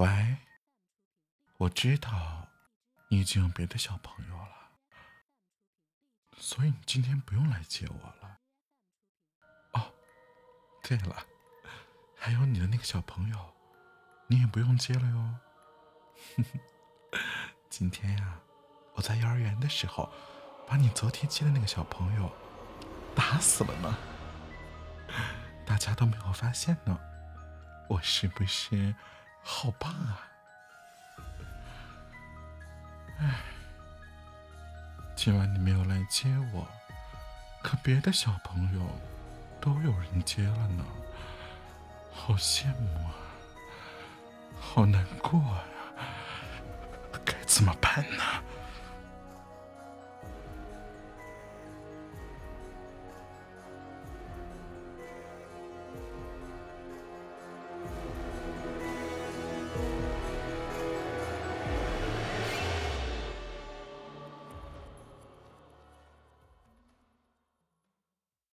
喂，我知道你已经有别的小朋友了，所以你今天不用来接我了。哦，对了，还有你的那个小朋友，你也不用接了哟。今天呀，我在幼儿园的时候，把你昨天接的那个小朋友打死了呢，大家都没有发现呢。我是不是？好棒啊！哎，今晚你没有来接我，可别的小朋友都有人接了呢，好羡慕啊，好难过呀，该怎么办呢？